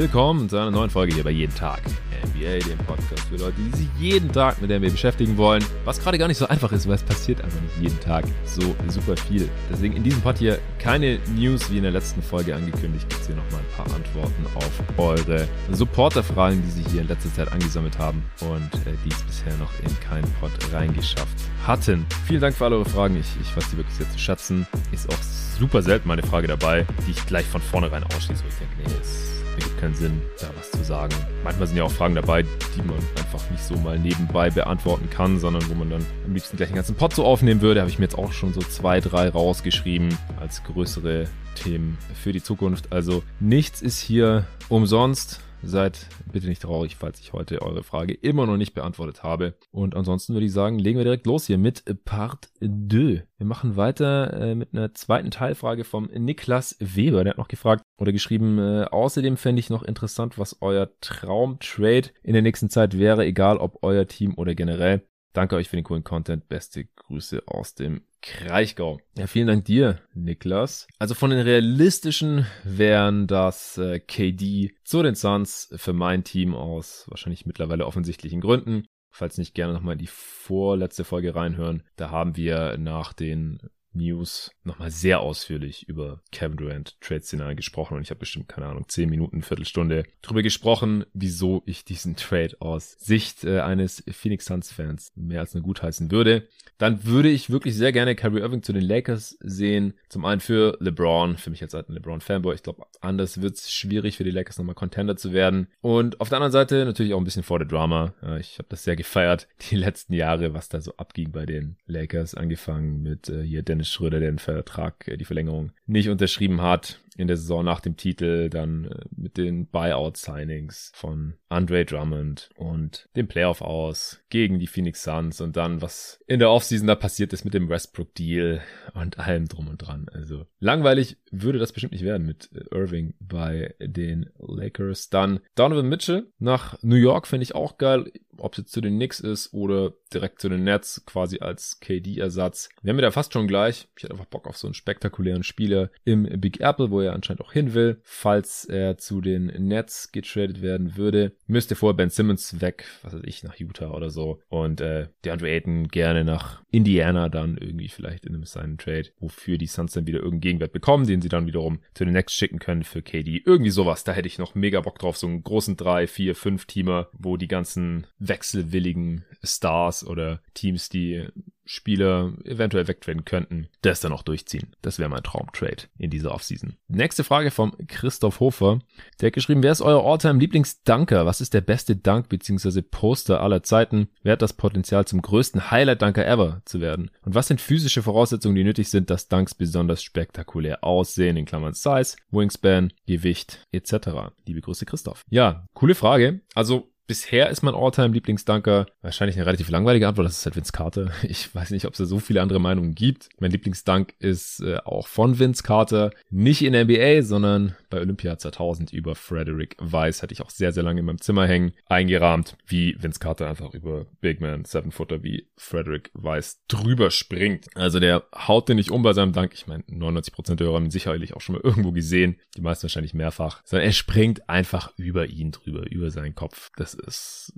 Willkommen zu einer neuen Folge hier bei Jeden Tag NBA, dem Podcast für Leute, die sich jeden Tag mit der NBA beschäftigen wollen. Was gerade gar nicht so einfach ist, weil es passiert einfach nicht jeden Tag so super viel. Deswegen in diesem Pod hier keine News wie in der letzten Folge angekündigt. Gibt es hier nochmal ein paar Antworten auf eure Supporterfragen, die sich hier in letzter Zeit angesammelt haben und äh, die es bisher noch in keinen Pod reingeschafft hatten. Vielen Dank für alle eure Fragen. Ich, ich weiß die wirklich sehr zu schätzen. Ist auch super selten meine Frage dabei, die ich gleich von vornherein ausschließe, wo ich denke, nee, es ergibt keinen Sinn, da was zu sagen. Manchmal sind ja auch Fragen dabei, die man einfach nicht so mal nebenbei beantworten kann, sondern wo man dann am liebsten gleich einen ganzen Pot so aufnehmen würde. Habe ich mir jetzt auch schon so zwei, drei rausgeschrieben als größere Themen für die Zukunft. Also nichts ist hier umsonst. Seid bitte nicht traurig, falls ich heute eure Frage immer noch nicht beantwortet habe. Und ansonsten würde ich sagen, legen wir direkt los hier mit Part 2. Wir machen weiter äh, mit einer zweiten Teilfrage vom Niklas Weber. Der hat noch gefragt oder geschrieben, äh, außerdem fände ich noch interessant, was euer Traumtrade in der nächsten Zeit wäre, egal ob euer Team oder generell. Danke euch für den coolen Content. Beste Grüße aus dem Kraichgau. Ja, vielen Dank dir, Niklas. Also von den realistischen wären das äh, KD zu den Suns für mein Team aus wahrscheinlich mittlerweile offensichtlichen Gründen. Falls nicht gerne nochmal die vorletzte Folge reinhören. Da haben wir nach den News nochmal sehr ausführlich über Kevin Durant Trade-Szenarien gesprochen und ich habe bestimmt, keine Ahnung, 10 Minuten, Viertelstunde drüber gesprochen, wieso ich diesen Trade aus Sicht äh, eines Phoenix Suns-Fans mehr als nur gutheißen würde. Dann würde ich wirklich sehr gerne Kyrie Irving zu den Lakers sehen. Zum einen für LeBron, für mich als alten LeBron-Fanboy. Ich glaube, anders wird es schwierig für die Lakers nochmal Contender zu werden. Und auf der anderen Seite natürlich auch ein bisschen vor der Drama. Ich habe das sehr gefeiert, die letzten Jahre, was da so abging bei den Lakers, angefangen mit äh, hier Dennis Schröder, der den Vertrag, äh, die Verlängerung nicht unterschrieben hat in der Saison nach dem Titel, dann äh, mit den Buyout-Signings von Andre Drummond und dem Playoff aus gegen die Phoenix Suns und dann, was in der Offseason da passiert ist mit dem Westbrook-Deal und allem drum und dran. Also langweilig würde das bestimmt nicht werden mit äh, Irving bei den Lakers. Dann Donovan Mitchell nach New York finde ich auch geil ob es jetzt zu den Knicks ist oder direkt zu den Nets, quasi als KD-Ersatz. Wir haben ja fast schon gleich. Ich hätte einfach Bock auf so einen spektakulären Spieler im Big Apple, wo er anscheinend auch hin will. Falls er zu den Nets getradet werden würde, müsste vorher Ben Simmons weg, was weiß ich, nach Utah oder so. Und äh, DeAndre Ayton gerne nach Indiana dann irgendwie vielleicht in einem seinen Trade, wofür die Suns dann wieder irgendeinen Gegenwert bekommen, den sie dann wiederum zu den Nets schicken können für KD. Irgendwie sowas. Da hätte ich noch mega Bock drauf. So einen großen 3, 4, 5 Teamer, wo die ganzen wechselwilligen Stars oder Teams, die Spieler eventuell wegtraden könnten, das dann auch durchziehen. Das wäre mein Traumtrade in dieser Offseason. Nächste Frage vom Christoph Hofer. Der hat geschrieben, wer ist euer Alltime Lieblingsdanker? Was ist der beste Dank bzw. Poster aller Zeiten? Wer hat das Potenzial zum größten Highlight-Danker ever zu werden? Und was sind physische Voraussetzungen, die nötig sind, dass Dunks besonders spektakulär aussehen, in Klammern Size, Wingspan, Gewicht etc.? Liebe Grüße Christoph. Ja, coole Frage. Also Bisher ist mein All-Time-Lieblingsdanker wahrscheinlich eine relativ langweilige Antwort. Das ist halt Vince Carter. Ich weiß nicht, ob es da so viele andere Meinungen gibt. Mein Lieblingsdank ist äh, auch von Vince Carter. Nicht in der NBA, sondern bei Olympia 2000 über Frederick Weiss. Hatte ich auch sehr, sehr lange in meinem Zimmer hängen. Eingerahmt, wie Vince Carter einfach über Big Man, Seven Footer wie Frederick Weiss drüber springt. Also der haut den nicht um bei seinem Dank. Ich meine, 99% der Hörer haben ihn sicherlich auch schon mal irgendwo gesehen. Die meisten wahrscheinlich mehrfach. Sondern er springt einfach über ihn drüber, über seinen Kopf. Das ist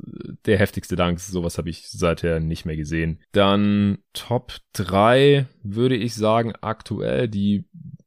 der heftigste Dank. Sowas habe ich seither nicht mehr gesehen. Dann Top 3 würde ich sagen, aktuell, die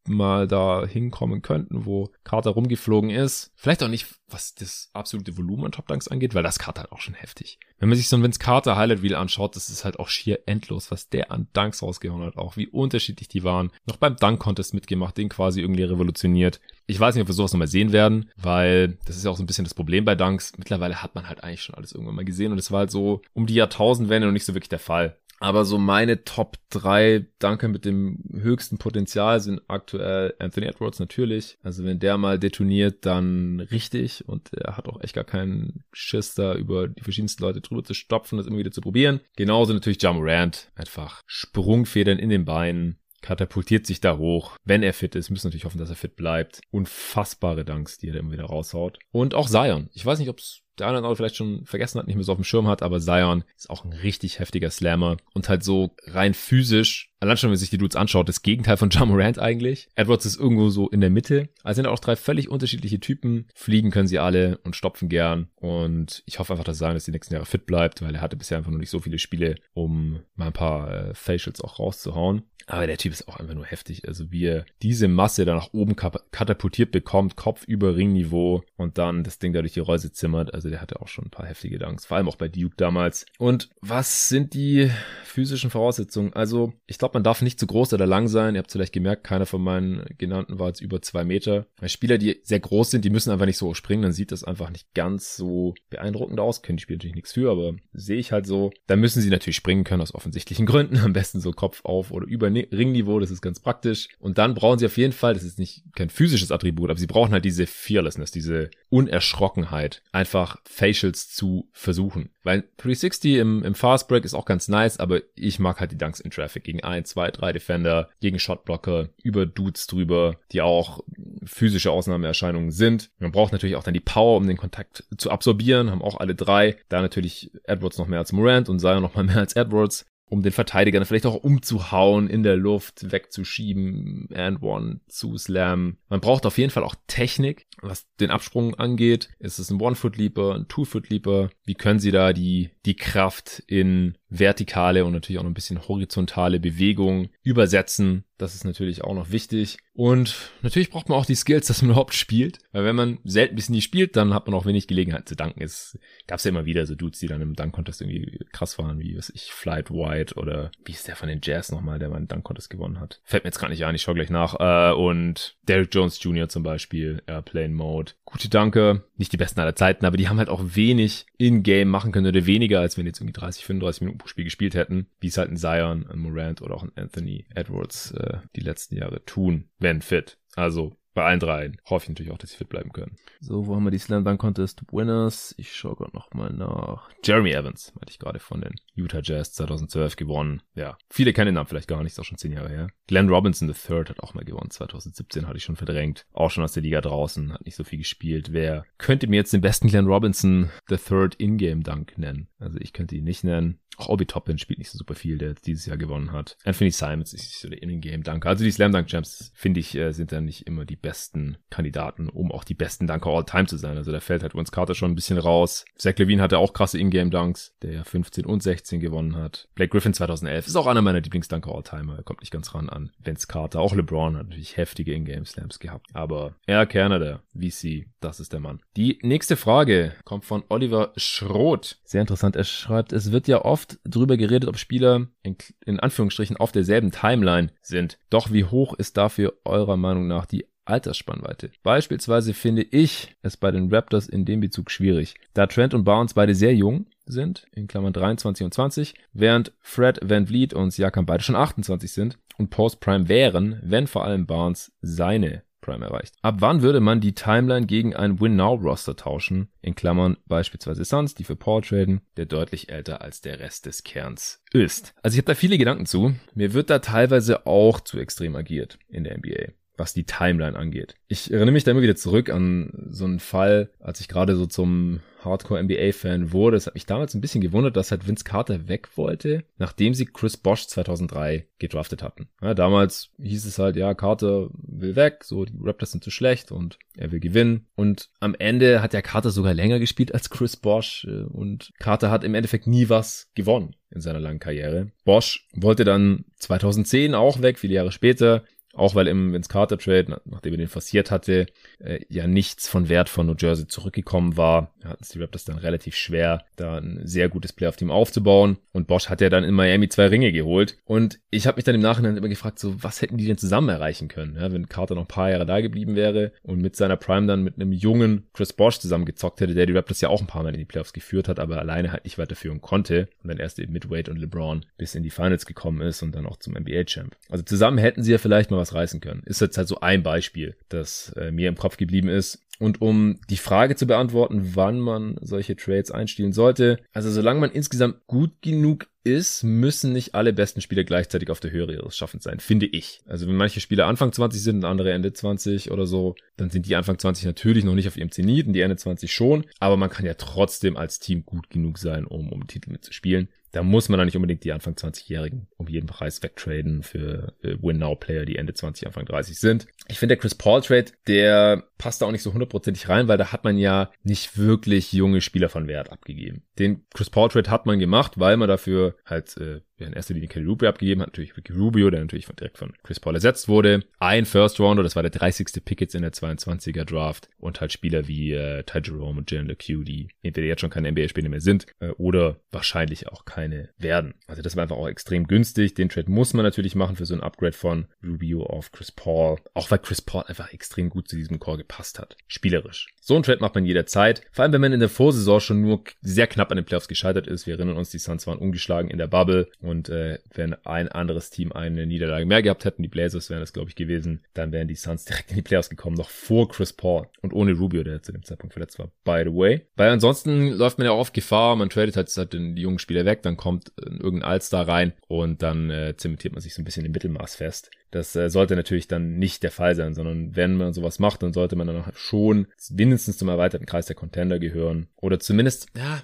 mal da hinkommen könnten, wo Carter rumgeflogen ist. Vielleicht auch nicht, was das absolute Volumen an Top Dunks angeht, weil das Carter halt auch schon heftig. Wenn man sich so ein Vince Carter Highlight Reel anschaut, das ist halt auch schier endlos, was der an Dunks rausgehauen hat, auch wie unterschiedlich die waren. Noch beim Dunk Contest mitgemacht, den quasi irgendwie revolutioniert. Ich weiß nicht, ob wir sowas nochmal sehen werden, weil das ist ja auch so ein bisschen das Problem bei Dunks. Mittlerweile hat man halt eigentlich schon alles irgendwann mal gesehen und es war halt so um die Jahrtausendwende noch nicht so wirklich der Fall. Aber so meine Top 3 Danke mit dem höchsten Potenzial sind aktuell Anthony Edwards natürlich. Also wenn der mal detoniert, dann richtig. Und er hat auch echt gar keinen Schiss da über die verschiedensten Leute drüber zu stopfen, das immer wieder zu probieren. Genauso natürlich Jamorant. Einfach Sprungfedern in den Beinen katapultiert sich da hoch. Wenn er fit ist, müssen natürlich hoffen, dass er fit bleibt. Unfassbare Danks, die er da immer wieder raushaut. Und auch Zion. Ich weiß nicht, ob es der eine oder andere vielleicht schon vergessen hat, nicht mehr so auf dem Schirm hat, aber Zion ist auch ein richtig heftiger Slammer und halt so rein physisch allein schon, wenn sich die Dudes anschaut, das Gegenteil von John Morant eigentlich. Edwards ist irgendwo so in der Mitte. Also sind auch drei völlig unterschiedliche Typen. Fliegen können sie alle und stopfen gern. Und ich hoffe einfach, dass sagen, dass die nächsten Jahre fit bleibt, weil er hatte bisher einfach noch nicht so viele Spiele, um mal ein paar äh, Facials auch rauszuhauen. Aber der Typ ist auch einfach nur heftig. Also wie er diese Masse da nach oben katapultiert bekommt, Kopf über Ringniveau und dann das Ding da durch die Reuse zimmert. Also der hatte auch schon ein paar heftige Dunks. Vor allem auch bei Duke damals. Und was sind die physischen Voraussetzungen? Also ich glaube, man darf nicht zu groß oder lang sein. Ihr habt vielleicht gemerkt, keiner von meinen genannten war jetzt über zwei Meter. Weil Spieler, die sehr groß sind, die müssen einfach nicht so springen. Dann sieht das einfach nicht ganz so beeindruckend aus. Können die Spieler natürlich nichts für, aber sehe ich halt so. Da müssen sie natürlich springen können aus offensichtlichen Gründen. Am besten so Kopf auf oder über Ringniveau, das ist ganz praktisch. Und dann brauchen sie auf jeden Fall, das ist nicht kein physisches Attribut, aber sie brauchen halt diese Fearlessness, diese Unerschrockenheit, einfach Facials zu versuchen. Weil 360 im, im Fast Break ist auch ganz nice, aber ich mag halt die Dunks in Traffic gegen ein, zwei, drei Defender, gegen Shotblocker, über Dudes drüber, die auch physische Ausnahmeerscheinungen sind. Man braucht natürlich auch dann die Power, um den Kontakt zu absorbieren, haben auch alle drei. Da natürlich Edwards noch mehr als Morant und Zion noch mal mehr als Edwards um den Verteidiger dann vielleicht auch umzuhauen, in der Luft wegzuschieben, and one zu slammen. Man braucht auf jeden Fall auch Technik, was den Absprung angeht. Ist es ein One-Foot-Leaper, ein Two-Foot-Leaper? Wie können sie da die, die Kraft in vertikale und natürlich auch noch ein bisschen horizontale Bewegung übersetzen? Das ist natürlich auch noch wichtig. Und natürlich braucht man auch die Skills, dass man überhaupt spielt. Weil wenn man selten bis nie spielt, dann hat man auch wenig Gelegenheit zu danken. Es gab ja immer wieder so Dudes, die dann im Dunk-Contest irgendwie krass waren, wie was ich, Flight White oder wie ist der von den Jazz nochmal, der mal einen Dunk-Contest gewonnen hat. Fällt mir jetzt gar nicht ein, ich schau gleich nach. Äh, und Derrick Jones Jr. zum Beispiel, Airplane Mode. Gute Danke, nicht die besten aller Zeiten, aber die haben halt auch wenig in-game machen können oder weniger, als wenn jetzt irgendwie 30, 35 Minuten pro Spiel gespielt hätten, wie es halt ein Zion, ein Morant oder auch ein Anthony Edwards äh, die letzten Jahre tun, wenn fit. Also bei allen dreien hoffe ich natürlich auch, dass sie fit bleiben können. So, wo haben wir die Slam Dunk Contest Winners? Ich schaue gerade nochmal nach. Jeremy Evans, hatte ich gerade von den Utah Jazz 2012 gewonnen. Ja, viele kennen den Namen vielleicht gar nicht, ist auch schon zehn Jahre her. Glenn Robinson III hat auch mal gewonnen. 2017 hatte ich schon verdrängt. Auch schon aus der Liga draußen, hat nicht so viel gespielt. Wer könnte mir jetzt den besten Glenn Robinson III In-Game Dunk nennen? Also ich könnte ihn nicht nennen. Auch Obi Toppin spielt nicht so super viel, der dieses Jahr gewonnen hat. Anthony Simons ist so der In-Game-Dunker. Also die Slam Dunk Champs, finde ich, äh, sind dann nicht immer die besten Kandidaten, um auch die besten Dunker all time zu sein. Also da fällt halt Vince Carter schon ein bisschen raus. Zach Levine hatte auch krasse In-Game-Dunks, der ja 15 und 16 gewonnen hat. Blake Griffin 2011 ist auch einer meiner Lieblings-Dunker all-timer. Er kommt nicht ganz ran an Vince Carter. Auch LeBron hat natürlich heftige In-Game-Slams gehabt. Aber er, Kerner, der VC, das ist der Mann. Die nächste Frage kommt von Oliver Schroth. Sehr interessant. Er schreibt, es wird ja oft oft drüber geredet, ob Spieler in, in Anführungsstrichen auf derselben Timeline sind. Doch wie hoch ist dafür eurer Meinung nach die Altersspannweite. Beispielsweise finde ich es bei den Raptors in dem Bezug schwierig, da Trent und Barnes beide sehr jung sind, in Klammern 23 und 20, während Fred Van Vliet und Siakam beide schon 28 sind und Post-Prime wären, wenn vor allem Barnes seine Prime erreicht. Ab wann würde man die Timeline gegen ein Win-Now-Roster tauschen? In Klammern beispielsweise Suns, die für Paul traden, der deutlich älter als der Rest des Kerns ist. Also ich habe da viele Gedanken zu. Mir wird da teilweise auch zu extrem agiert in der NBA was die Timeline angeht. Ich erinnere mich da immer wieder zurück an so einen Fall, als ich gerade so zum Hardcore-NBA-Fan wurde. Es hat mich damals ein bisschen gewundert, dass halt Vince Carter weg wollte, nachdem sie Chris Bosch 2003 gedraftet hatten. Ja, damals hieß es halt, ja, Carter will weg, so die Raptors sind zu schlecht und er will gewinnen. Und am Ende hat ja Carter sogar länger gespielt als Chris Bosch äh, und Carter hat im Endeffekt nie was gewonnen in seiner langen Karriere. Bosch wollte dann 2010 auch weg, viele Jahre später. Auch weil im Vince Carter Trade, nachdem er den forciert hatte, äh, ja nichts von Wert von New Jersey zurückgekommen war, hatten die Raptors dann relativ schwer, da ein sehr gutes Playoff-Team aufzubauen. Und Bosch hat ja dann in Miami zwei Ringe geholt. Und ich habe mich dann im Nachhinein immer gefragt, so was hätten die denn zusammen erreichen können, ja, wenn Carter noch ein paar Jahre da geblieben wäre und mit seiner Prime dann mit einem jungen Chris Bosch zusammengezockt hätte, der die Raptors ja auch ein paar Mal in die Playoffs geführt hat, aber alleine halt nicht weiterführen konnte und dann erst eben mit Wade und LeBron bis in die Finals gekommen ist und dann auch zum NBA-Champ. Also zusammen hätten sie ja vielleicht mal was reißen können. Ist jetzt halt so ein Beispiel, das äh, mir im Kopf geblieben ist. Und um die Frage zu beantworten, wann man solche Trades einstielen sollte, also solange man insgesamt gut genug ist, müssen nicht alle besten Spieler gleichzeitig auf der Höhe ihres Schaffens sein, finde ich. Also wenn manche Spieler Anfang 20 sind und andere Ende 20 oder so, dann sind die Anfang 20 natürlich noch nicht auf ihrem Zenit und die Ende 20 schon, aber man kann ja trotzdem als Team gut genug sein, um um Titel mitzuspielen. Da muss man dann nicht unbedingt die Anfang 20-Jährigen um jeden Preis wegtraden für Win-Now-Player, die Ende 20, Anfang 30 sind. Ich finde, der Chris Paul-Trade, der passt da auch nicht so hundertprozentig rein, weil da hat man ja nicht wirklich junge Spieler von Wert abgegeben. Den Chris Paul-Trade hat man gemacht, weil man dafür halt äh, in erster Linie Kelly Rubio abgegeben hat, natürlich Ricky Rubio, der natürlich direkt von Chris Paul ersetzt wurde. Ein First Rounder, das war der 30. Pickets in der 22er Draft und halt Spieler wie äh, Ty Jerome und Jalen LeCue, die entweder jetzt schon keine NBA-Spieler mehr sind äh, oder wahrscheinlich auch keine werden. Also das war einfach auch extrem günstig. Den Trade muss man natürlich machen für so ein Upgrade von Rubio auf Chris Paul, auch weil Chris Paul einfach extrem gut zu diesem Core gepasst hat. Spielerisch. So ein Trade macht man jederzeit. Vor allem, wenn man in der Vorsaison schon nur sehr knapp an den Playoffs gescheitert ist. Wir erinnern uns, die Suns waren ungeschlagen in der Bubble und äh, wenn ein anderes Team eine Niederlage mehr gehabt hätten, die Blazers wären das, glaube ich, gewesen, dann wären die Suns direkt in die Playoffs gekommen, noch vor Chris Paul und ohne Rubio, der zu dem Zeitpunkt verletzt war, by the way. Weil ansonsten läuft man ja auf Gefahr, man tradet halt, halt den jungen Spieler weg, dann kommt irgendein Allstar rein und dann äh, zementiert man sich so ein bisschen im Mittelmaß fest. Das äh, sollte natürlich dann nicht der Fall sein, sondern wenn man sowas macht, dann sollte man dann schon mindestens zum erweiterten Kreis der Contender gehören. Oder zumindest, ja,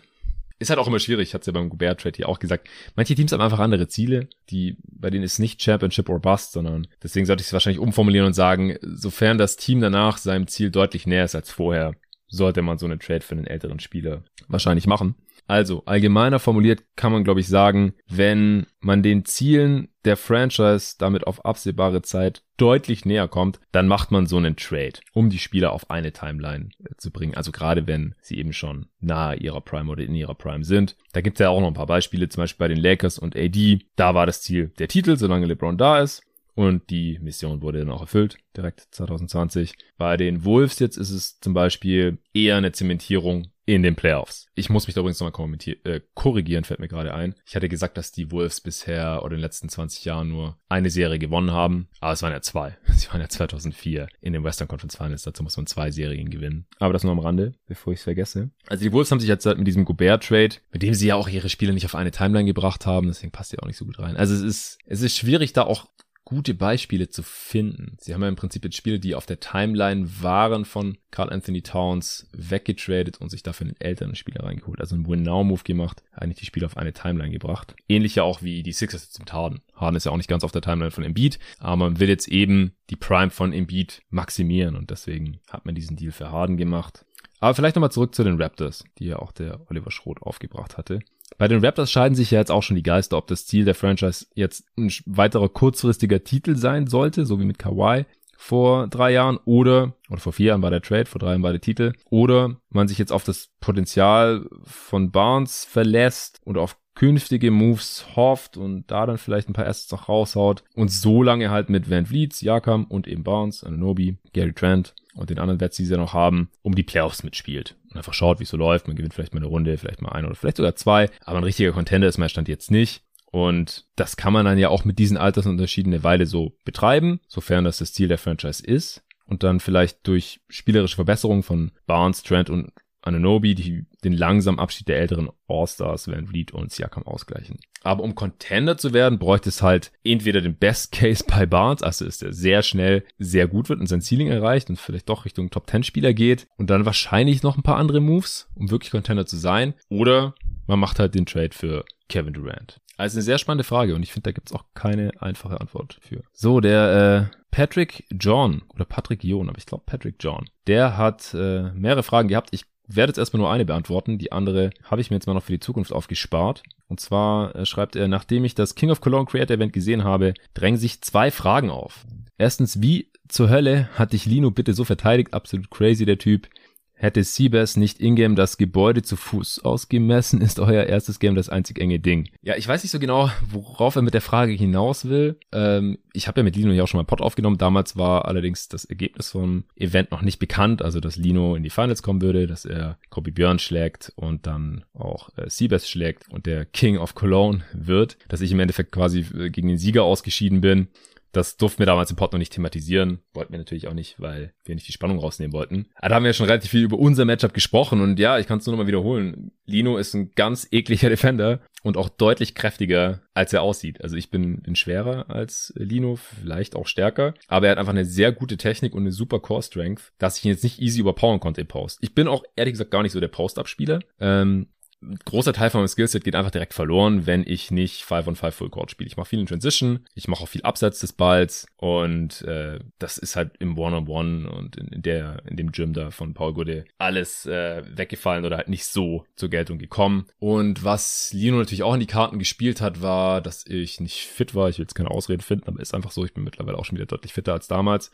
ist halt auch immer schwierig, es ja beim Gobert-Trade hier auch gesagt. Manche Teams haben einfach andere Ziele, die, bei denen ist nicht Championship or Bust, sondern deswegen sollte ich es wahrscheinlich umformulieren und sagen, sofern das Team danach seinem Ziel deutlich näher ist als vorher, sollte man so einen Trade für einen älteren Spieler wahrscheinlich machen. Also, allgemeiner formuliert kann man, glaube ich, sagen, wenn man den Zielen der Franchise damit auf absehbare Zeit deutlich näher kommt, dann macht man so einen Trade, um die Spieler auf eine Timeline äh, zu bringen. Also gerade wenn sie eben schon nahe ihrer Prime oder in ihrer Prime sind. Da gibt es ja auch noch ein paar Beispiele, zum Beispiel bei den Lakers und AD. Da war das Ziel der Titel, solange LeBron da ist. Und die Mission wurde dann auch erfüllt, direkt 2020. Bei den Wolves jetzt ist es zum Beispiel eher eine Zementierung in den Playoffs. Ich muss mich da übrigens nochmal äh, korrigieren, fällt mir gerade ein. Ich hatte gesagt, dass die Wolves bisher oder in den letzten 20 Jahren nur eine Serie gewonnen haben, aber es waren ja zwei. Sie waren ja 2004 in den Western Conference Finals, dazu muss man zwei Serien gewinnen. Aber das nur am Rande, bevor ich es vergesse. Also die Wolves haben sich jetzt mit diesem Gobert-Trade, mit dem sie ja auch ihre Spiele nicht auf eine Timeline gebracht haben, deswegen passt ja auch nicht so gut rein. Also es ist, es ist schwierig, da auch gute Beispiele zu finden. Sie haben ja im Prinzip jetzt Spiele, die auf der Timeline waren von Carl Anthony Towns weggetradet und sich dafür einen älteren Spieler reingeholt. Also einen Win-Now-Move gemacht, eigentlich die Spiele auf eine Timeline gebracht. Ähnlich ja auch wie die Sixers jetzt mit Harden. Harden ist ja auch nicht ganz auf der Timeline von Embiid, aber man will jetzt eben die Prime von Embiid maximieren und deswegen hat man diesen Deal für Harden gemacht. Aber vielleicht nochmal zurück zu den Raptors, die ja auch der Oliver Schroth aufgebracht hatte. Bei den Raptors scheiden sich ja jetzt auch schon die Geister, ob das Ziel der Franchise jetzt ein weiterer kurzfristiger Titel sein sollte, so wie mit Kawhi vor drei Jahren oder, oder vor vier Jahren war der Trade, vor drei Jahren war der Titel, oder man sich jetzt auf das Potenzial von Barnes verlässt und auf künftige Moves hofft und da dann vielleicht ein paar Assets noch raushaut und so lange halt mit Van Vliet, Jakam und eben Barnes, Ananobi, Gary Trent und den anderen Wets, die sie noch haben, um die Playoffs mitspielt. Und einfach schaut, wie es so läuft. Man gewinnt vielleicht mal eine Runde, vielleicht mal eine oder vielleicht sogar zwei. Aber ein richtiger Contender ist mein Stand jetzt nicht. Und das kann man dann ja auch mit diesen Altersunterschieden eine Weile so betreiben, sofern das das Ziel der Franchise ist. Und dann vielleicht durch spielerische Verbesserungen von Barnes, Trent und Ananobi, die den langsamen Abschied der älteren All-Stars, Van Vliet und Siakam ausgleichen. Aber um Contender zu werden, bräuchte es halt entweder den Best Case bei Barnes, also ist er sehr schnell sehr gut wird und sein Ceiling erreicht und vielleicht doch Richtung Top 10 Spieler geht und dann wahrscheinlich noch ein paar andere Moves, um wirklich Contender zu sein. Oder man macht halt den Trade für Kevin Durant. Also eine sehr spannende Frage und ich finde, da gibt's auch keine einfache Antwort für. So, der äh, Patrick John oder Patrick John, aber ich glaube Patrick John, der hat äh, mehrere Fragen gehabt. Ich werde jetzt erstmal nur eine beantworten. Die andere habe ich mir jetzt mal noch für die Zukunft aufgespart. Und zwar äh, schreibt er, nachdem ich das King of Cologne Creator Event gesehen habe, drängen sich zwei Fragen auf. Erstens, wie zur Hölle hat dich Lino bitte so verteidigt? Absolut crazy, der Typ. Hätte Seabass nicht ingame das Gebäude zu Fuß ausgemessen, ist euer erstes Game das einzig enge Ding. Ja, ich weiß nicht so genau, worauf er mit der Frage hinaus will. Ähm, ich habe ja mit Lino ja auch schon mal Pod aufgenommen. Damals war allerdings das Ergebnis vom Event noch nicht bekannt, also dass Lino in die Finals kommen würde, dass er Kobe Björn schlägt und dann auch äh, Seabass schlägt und der King of Cologne wird, dass ich im Endeffekt quasi äh, gegen den Sieger ausgeschieden bin. Das durften wir damals im Pod noch nicht thematisieren. Wollten wir natürlich auch nicht, weil wir nicht die Spannung rausnehmen wollten. Aber da haben wir ja schon relativ viel über unser Matchup gesprochen und ja, ich kann es nur nochmal wiederholen. Lino ist ein ganz ekliger Defender und auch deutlich kräftiger, als er aussieht. Also ich bin, bin schwerer als Lino, vielleicht auch stärker, aber er hat einfach eine sehr gute Technik und eine super Core Strength, dass ich ihn jetzt nicht easy überpowern konnte im Post. Ich bin auch ehrlich gesagt gar nicht so der Post-Up-Spieler. Ähm, ein großer Teil von meinem Skillset geht einfach direkt verloren, wenn ich nicht 5 on 5 Full Court spiele. Ich mache viel in Transition, ich mache auch viel Abseits des Balls und äh, das ist halt im One-on-One -on -One und in, in, der in dem Gym da von Paul Gude alles äh, weggefallen oder halt nicht so zur Geltung gekommen. Und was Lino natürlich auch in die Karten gespielt hat, war, dass ich nicht fit war. Ich will jetzt keine Ausrede finden, aber ist einfach so. Ich bin mittlerweile auch schon wieder deutlich fitter als damals.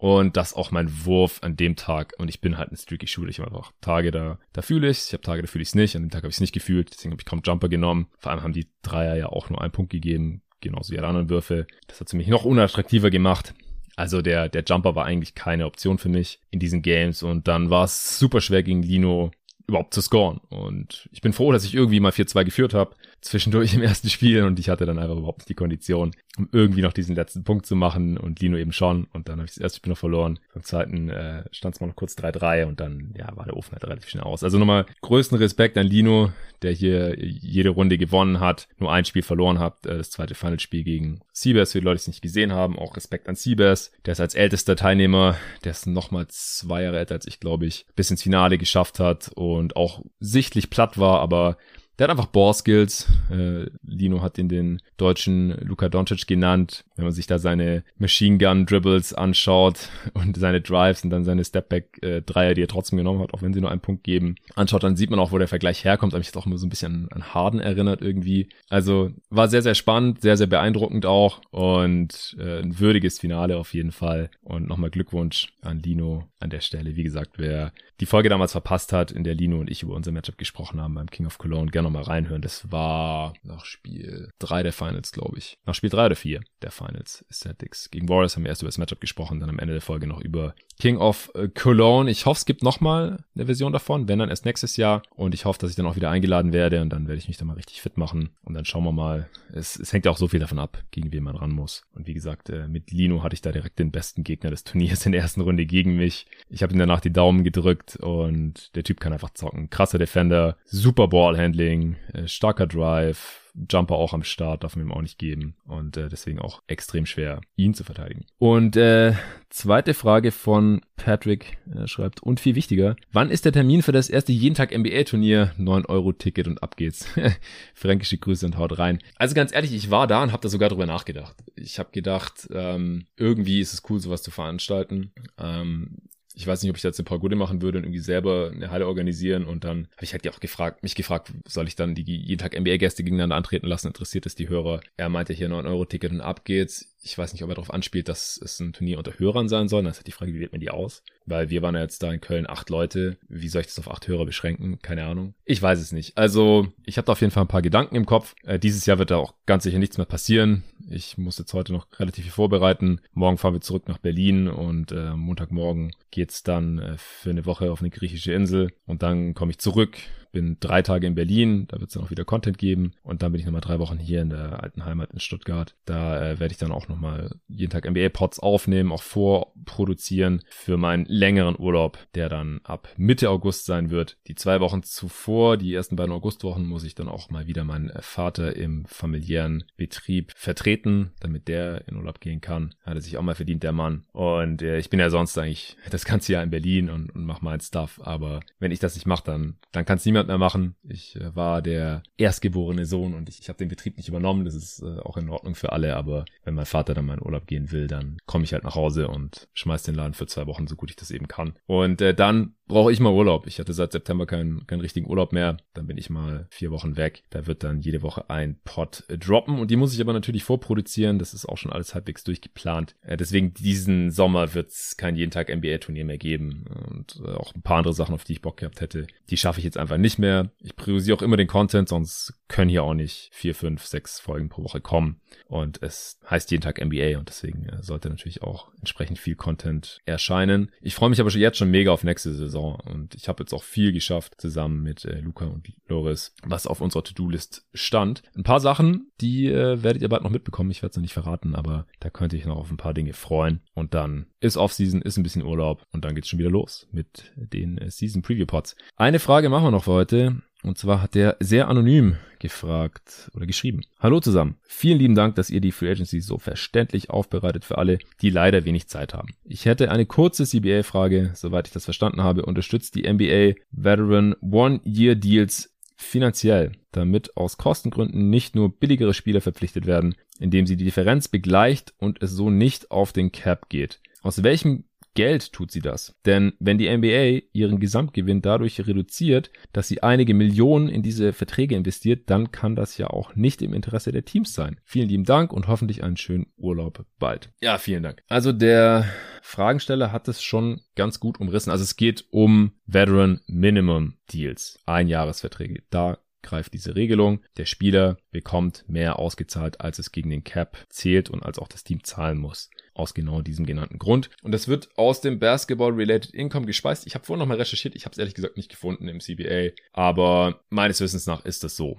Und das auch mein Wurf an dem Tag. Und ich bin halt ein streaky Shooter. Ich habe einfach Tage, da, da fühle ich Ich habe Tage, da fühle ich es nicht. An dem Tag habe ich es nicht gefühlt. Deswegen habe ich kaum Jumper genommen. Vor allem haben die Dreier ja auch nur einen Punkt gegeben. Genauso wie alle anderen Würfe. Das hat es mich noch unattraktiver gemacht. Also der, der Jumper war eigentlich keine Option für mich in diesen Games. Und dann war es super schwer gegen Lino überhaupt zu scoren. Und ich bin froh, dass ich irgendwie mal 4-2 geführt habe zwischendurch im ersten Spiel und ich hatte dann einfach überhaupt nicht die Kondition, um irgendwie noch diesen letzten Punkt zu machen und Lino eben schon und dann habe ich das erste Spiel noch verloren. Beim zweiten äh, stand es mal noch kurz 3-3 und dann ja war der Ofen halt relativ schnell aus. Also nochmal größten Respekt an Lino, der hier jede Runde gewonnen hat, nur ein Spiel verloren hat, äh, das zweite Finalspiel gegen Seabass, für die Leute, die es nicht gesehen haben, auch Respekt an Seabass, der ist als ältester Teilnehmer, der ist nochmal zwei Jahre älter als ich, glaube ich, bis ins Finale geschafft hat und auch sichtlich platt war, aber der hat einfach Ball-Skills. Äh, Lino hat ihn den deutschen Luka Doncic genannt. Wenn man sich da seine Machine Gun Dribbles anschaut und seine Drives und dann seine Stepback-Dreier, äh, die er trotzdem genommen hat, auch wenn sie nur einen Punkt geben, anschaut, dann sieht man auch, wo der Vergleich herkommt. Aber mich jetzt auch immer so ein bisschen an Harden erinnert irgendwie. Also war sehr, sehr spannend, sehr, sehr beeindruckend auch und äh, ein würdiges Finale auf jeden Fall. Und nochmal Glückwunsch an Lino an der Stelle. Wie gesagt, wer die Folge damals verpasst hat, in der Lino und ich über unser Matchup gesprochen haben beim King of Cologne, gerne nochmal reinhören. Das war nach Spiel 3 der Finals, glaube ich. Nach Spiel 3 oder 4 der Finals. Celtics gegen Warriors haben wir erst über das Matchup gesprochen, dann am Ende der Folge noch über King of äh, Cologne. Ich hoffe, es gibt nochmal eine Version davon, wenn dann erst nächstes Jahr. Und ich hoffe, dass ich dann auch wieder eingeladen werde und dann werde ich mich da mal richtig fit machen. Und dann schauen wir mal. Es, es hängt ja auch so viel davon ab, gegen wen man ran muss. Und wie gesagt, äh, mit Lino hatte ich da direkt den besten Gegner des Turniers in der ersten Runde gegen mich. Ich habe ihm danach die Daumen gedrückt und der Typ kann einfach zocken. Krasser Defender, super Ballhandling, äh, starker Drive, Jumper auch am Start, darf man ihm auch nicht geben. Und äh, deswegen auch extrem schwer, ihn zu verteidigen. Und äh, zweite Frage von Patrick äh, schreibt, und viel wichtiger, wann ist der Termin für das erste jeden Tag NBA-Turnier? 9 Euro Ticket und ab geht's. Fränkische Grüße und haut rein. Also ganz ehrlich, ich war da und habe da sogar drüber nachgedacht. Ich habe gedacht, ähm, irgendwie ist es cool, sowas zu veranstalten. Ähm, ich weiß nicht, ob ich das ein paar Gute machen würde und irgendwie selber eine Halle organisieren und dann habe ich halt auch gefragt, mich gefragt, soll ich dann die jeden Tag NBA-Gäste gegeneinander antreten lassen? Interessiert es die Hörer? Er meinte hier 9 Euro Ticket und ab geht's ich weiß nicht, ob er darauf anspielt, dass es ein Turnier unter Hörern sein soll. Das ist halt die Frage, wie wählt man die aus? Weil wir waren ja jetzt da in Köln acht Leute. Wie soll ich das auf acht Hörer beschränken? Keine Ahnung. Ich weiß es nicht. Also, ich habe da auf jeden Fall ein paar Gedanken im Kopf. Äh, dieses Jahr wird da auch ganz sicher nichts mehr passieren. Ich muss jetzt heute noch relativ viel vorbereiten. Morgen fahren wir zurück nach Berlin und äh, Montagmorgen geht's dann äh, für eine Woche auf eine griechische Insel und dann komme ich zurück bin drei Tage in Berlin, da wird es dann auch wieder Content geben und dann bin ich nochmal drei Wochen hier in der alten Heimat in Stuttgart. Da äh, werde ich dann auch nochmal jeden Tag NBA-Pods aufnehmen, auch vorproduzieren für meinen längeren Urlaub, der dann ab Mitte August sein wird. Die zwei Wochen zuvor, die ersten beiden Augustwochen, muss ich dann auch mal wieder meinen Vater im familiären Betrieb vertreten, damit der in Urlaub gehen kann. Hat er sich auch mal verdient, der Mann. Und äh, ich bin ja sonst eigentlich das ganze Jahr in Berlin und, und mache meinen Stuff. Aber wenn ich das nicht mache, dann, dann kann es niemand niemand mehr machen. Ich äh, war der erstgeborene Sohn und ich, ich habe den Betrieb nicht übernommen. Das ist äh, auch in Ordnung für alle. Aber wenn mein Vater dann mal in Urlaub gehen will, dann komme ich halt nach Hause und schmeiß den Laden für zwei Wochen, so gut ich das eben kann. Und äh, dann brauche ich mal Urlaub. Ich hatte seit September keinen, keinen richtigen Urlaub mehr. Dann bin ich mal vier Wochen weg. Da wird dann jede Woche ein Pod droppen und die muss ich aber natürlich vorproduzieren. Das ist auch schon alles halbwegs durchgeplant. Äh, deswegen diesen Sommer wird es kein jeden Tag NBA-Turnier mehr geben und äh, auch ein paar andere Sachen, auf die ich Bock gehabt hätte. Die schaffe ich jetzt einfach nicht mehr. Ich priorisiere auch immer den Content, sonst können hier auch nicht vier, fünf, sechs Folgen pro Woche kommen. Und es heißt jeden Tag NBA und deswegen äh, sollte natürlich auch entsprechend viel Content erscheinen. Ich freue mich aber jetzt schon mega auf nächste Saison und ich habe jetzt auch viel geschafft zusammen mit äh, Luca und Loris, was auf unserer To-Do-List stand. Ein paar Sachen, die äh, werdet ihr bald noch mitbekommen. Ich werde es noch nicht verraten, aber da könnte ich noch auf ein paar Dinge freuen. Und dann ist Off-Season, ist ein bisschen Urlaub und dann geht's schon wieder los mit den äh, Season Preview Pods. Eine Frage machen wir noch für heute. Und zwar hat der sehr anonym gefragt oder geschrieben. Hallo zusammen. Vielen lieben Dank, dass ihr die Free Agency so verständlich aufbereitet für alle, die leider wenig Zeit haben. Ich hätte eine kurze CBA-Frage. Soweit ich das verstanden habe, unterstützt die NBA Veteran One-Year Deals finanziell, damit aus Kostengründen nicht nur billigere Spieler verpflichtet werden, indem sie die Differenz begleicht und es so nicht auf den Cap geht. Aus welchem Geld tut sie das. Denn wenn die NBA ihren Gesamtgewinn dadurch reduziert, dass sie einige Millionen in diese Verträge investiert, dann kann das ja auch nicht im Interesse der Teams sein. Vielen lieben Dank und hoffentlich einen schönen Urlaub bald. Ja, vielen Dank. Also der Fragensteller hat es schon ganz gut umrissen. Also es geht um Veteran Minimum Deals. Einjahresverträge. Da greift diese Regelung. Der Spieler bekommt mehr ausgezahlt, als es gegen den Cap zählt und als auch das Team zahlen muss. Aus genau diesem genannten Grund. Und das wird aus dem Basketball-Related Income gespeist. Ich habe vorhin nochmal recherchiert. Ich habe es ehrlich gesagt nicht gefunden im CBA. Aber meines Wissens nach ist das so.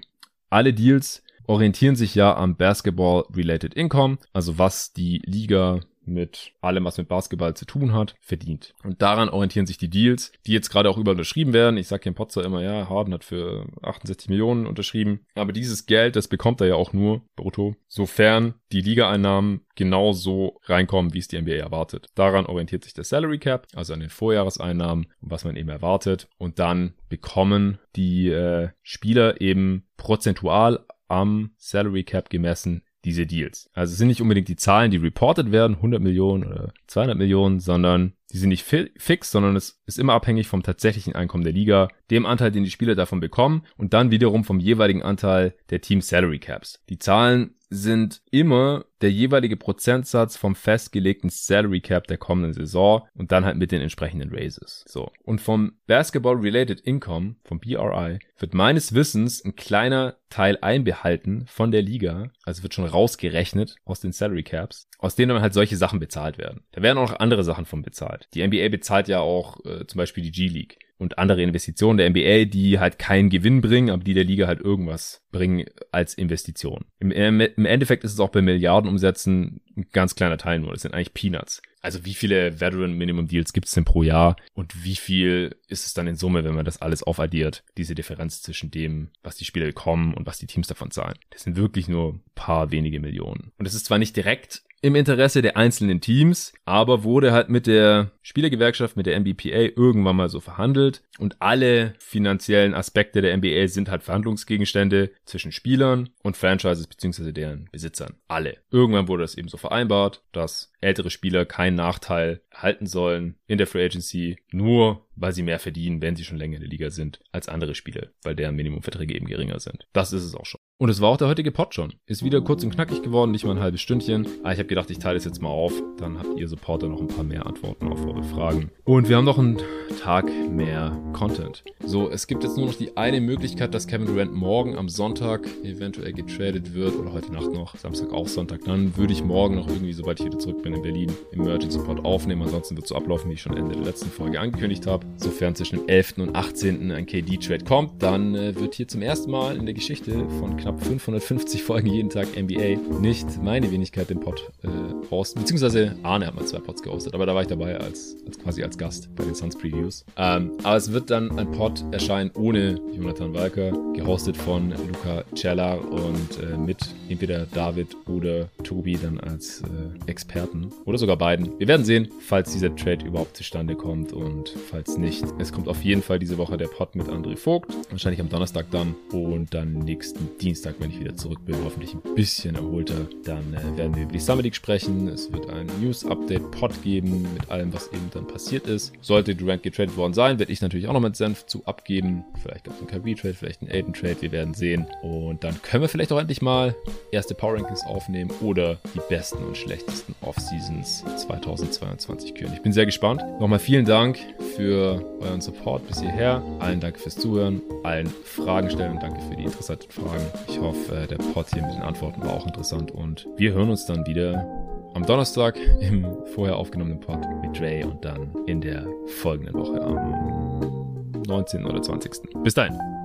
Alle Deals orientieren sich ja am Basketball-Related Income. Also was die Liga mit allem, was mit Basketball zu tun hat, verdient. Und daran orientieren sich die Deals, die jetzt gerade auch überall unterschrieben werden. Ich sage hier im Potzer immer, ja, Harden hat für 68 Millionen unterschrieben. Aber dieses Geld, das bekommt er ja auch nur brutto, sofern die Ligaeinnahmen genauso reinkommen, wie es die NBA erwartet. Daran orientiert sich der Salary Cap, also an den Vorjahreseinnahmen was man eben erwartet. Und dann bekommen die äh, Spieler eben prozentual am Salary Cap gemessen diese Deals. Also es sind nicht unbedingt die Zahlen, die reported werden, 100 Millionen oder 200 Millionen, sondern die sind nicht fi fix, sondern es ist immer abhängig vom tatsächlichen Einkommen der Liga, dem Anteil, den die Spieler davon bekommen und dann wiederum vom jeweiligen Anteil der Team Salary Caps. Die Zahlen sind immer der jeweilige Prozentsatz vom festgelegten Salary Cap der kommenden Saison und dann halt mit den entsprechenden Raises. So. Und vom Basketball Related Income, vom BRI, wird meines Wissens ein kleiner Teil einbehalten von der Liga, also wird schon rausgerechnet aus den Salary Caps, aus denen dann halt solche Sachen bezahlt werden. Da werden auch noch andere Sachen von bezahlt. Die NBA bezahlt ja auch äh, zum Beispiel die G-League und andere Investitionen der NBA, die halt keinen Gewinn bringen, aber die der Liga halt irgendwas bringen als Investition. Im, im Endeffekt ist es auch bei Milliardenumsätzen ein ganz kleiner Teil nur. Das sind eigentlich Peanuts. Also wie viele Veteran Minimum Deals gibt es denn pro Jahr und wie viel ist es dann in Summe, wenn man das alles aufaddiert, diese Differenz zwischen dem, was die Spieler bekommen und was die Teams davon zahlen. Das sind wirklich nur paar wenige Millionen. Und es ist zwar nicht direkt im Interesse der einzelnen Teams, aber wurde halt mit der Spielergewerkschaft, mit der NBPA irgendwann mal so verhandelt und alle finanziellen Aspekte der NBA sind halt Verhandlungsgegenstände zwischen Spielern und Franchises bzw. deren Besitzern. Alle. Irgendwann wurde das eben so vereinbart, dass ältere Spieler keinen Nachteil erhalten sollen in der Free Agency, nur weil sie mehr verdienen, wenn sie schon länger in der Liga sind, als andere Spieler, weil deren Minimumverträge eben geringer sind. Das ist es auch schon. Und es war auch der heutige Pod schon. Ist wieder kurz und knackig geworden, nicht mal ein halbes Stündchen. Aber ich habe gedacht, ich teile es jetzt mal auf. Dann habt ihr Supporter noch ein paar mehr Antworten auf eure Fragen. Und wir haben noch einen Tag mehr Content. So, es gibt jetzt nur noch die eine Möglichkeit, dass Kevin Durant morgen am Sonntag eventuell getradet wird oder heute Nacht noch, Samstag auch Sonntag. Dann würde ich morgen noch irgendwie, sobald ich wieder zurück bin in Berlin, Emergency Pod aufnehmen. Ansonsten wird es so ablaufen, wie ich schon Ende der letzten Folge angekündigt habe. Sofern zwischen dem 11. und 18. ein KD-Trade kommt, dann äh, wird hier zum ersten Mal in der Geschichte von knapp 550 Folgen jeden Tag NBA nicht meine Wenigkeit den Pod äh, hosten. Beziehungsweise Arne hat mal zwei Pods gehostet, aber da war ich dabei als, als quasi als Gast bei den Suns Previews. Ähm, aber es wird dann ein Pod erscheinen ohne Jonathan Walker, gehostet von Luca Cellar und äh, mit entweder David oder Tobi dann als äh, Experten oder sogar beiden. Wir werden sehen, falls dieser Trade überhaupt zustande kommt und falls nicht. Es kommt auf jeden Fall diese Woche der Pod mit André Vogt, wahrscheinlich am Donnerstag dann und dann nächsten Dienstag, wenn ich wieder zurück bin, hoffentlich ein bisschen erholter. Dann äh, werden wir über die Summer League sprechen. Es wird ein News-Update-Pod geben mit allem, was eben dann passiert ist. Sollte Durant getradet worden sein, werde ich natürlich auch noch mit Senf zu abgeben. Vielleicht gab es einen Kyrie-Trade, vielleicht einen Aiden-Trade, wir werden sehen. Und dann können wir vielleicht auch endlich mal erste Power Rankings aufnehmen oder die besten und schlechtesten Off-Seasons 2022 küren. Ich bin sehr gespannt. Nochmal vielen Dank für euren Support bis hierher. Allen Dank fürs Zuhören, allen Fragen stellen und danke für die interessanten Fragen. Ich hoffe, äh, der Pod hier mit den Antworten war auch interessant und wir hören uns dann wieder am Donnerstag im vorher aufgenommenen Pod mit Dre und dann in der folgenden Woche am 19. oder 20. Bis dahin.